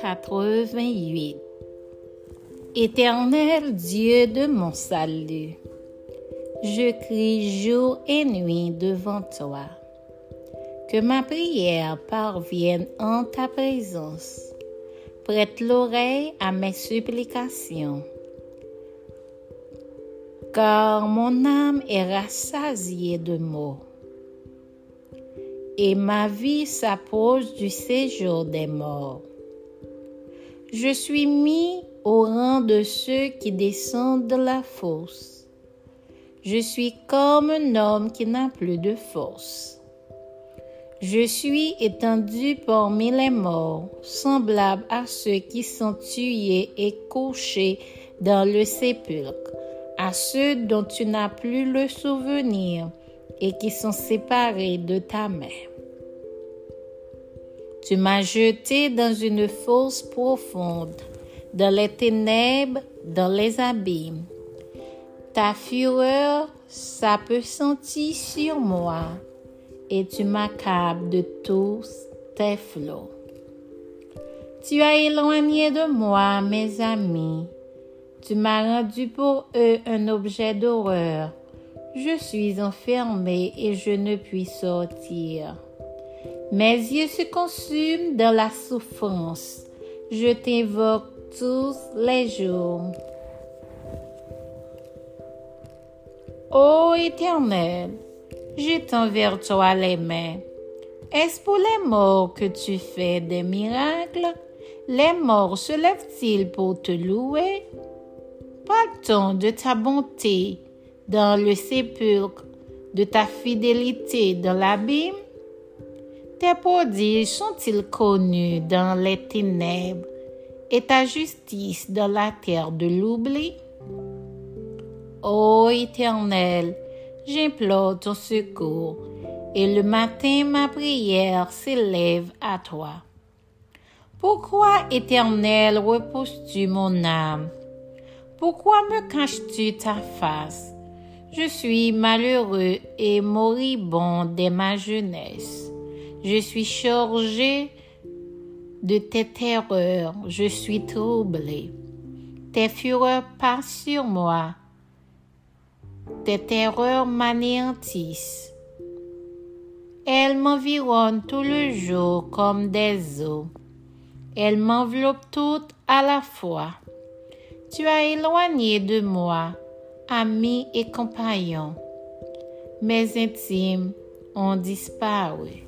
88 Éternel Dieu de mon salut, je crie jour et nuit devant toi. Que ma prière parvienne en ta présence. Prête l'oreille à mes supplications. Car mon âme est rassasiée de maux et ma vie s'approche du séjour des morts. Je suis mis au rang de ceux qui descendent de la fosse. Je suis comme un homme qui n'a plus de force. Je suis étendu parmi les morts, semblable à ceux qui sont tués et couchés dans le sépulcre, à ceux dont tu n'as plus le souvenir et qui sont séparés de ta main. Tu m'as jeté dans une fosse profonde, dans les ténèbres, dans les abîmes. Ta fureur s'apesantit sur moi, et tu m'accables de tous tes flots. Tu as éloigné de moi mes amis. Tu m'as rendu pour eux un objet d'horreur. Je suis enfermé et je ne puis sortir. Mes yeux se consument dans la souffrance. Je t'invoque tous les jours. Ô Éternel, j'étends vers toi les mains. Est-ce pour les morts que tu fais des miracles? Les morts se lèvent-ils pour te louer? Parle-t-on de ta bonté dans le sépulcre, de ta fidélité dans l'abîme? Tes prodiges sont-ils connus dans les ténèbres et ta justice dans la terre de l'oubli? Ô Éternel, j'implore ton secours et le matin ma prière s'élève à toi. Pourquoi, Éternel, reposes-tu mon âme? Pourquoi me caches-tu ta face? Je suis malheureux et moribond dès ma jeunesse. Je suis chargé de tes terreurs, je suis troublé. Tes fureurs passent sur moi, tes terreurs m'anéantissent. Elles m'environnent tout le jour comme des eaux. Elles m'enveloppent toutes à la fois. Tu as éloigné de moi, amis et compagnons. Mes intimes ont disparu.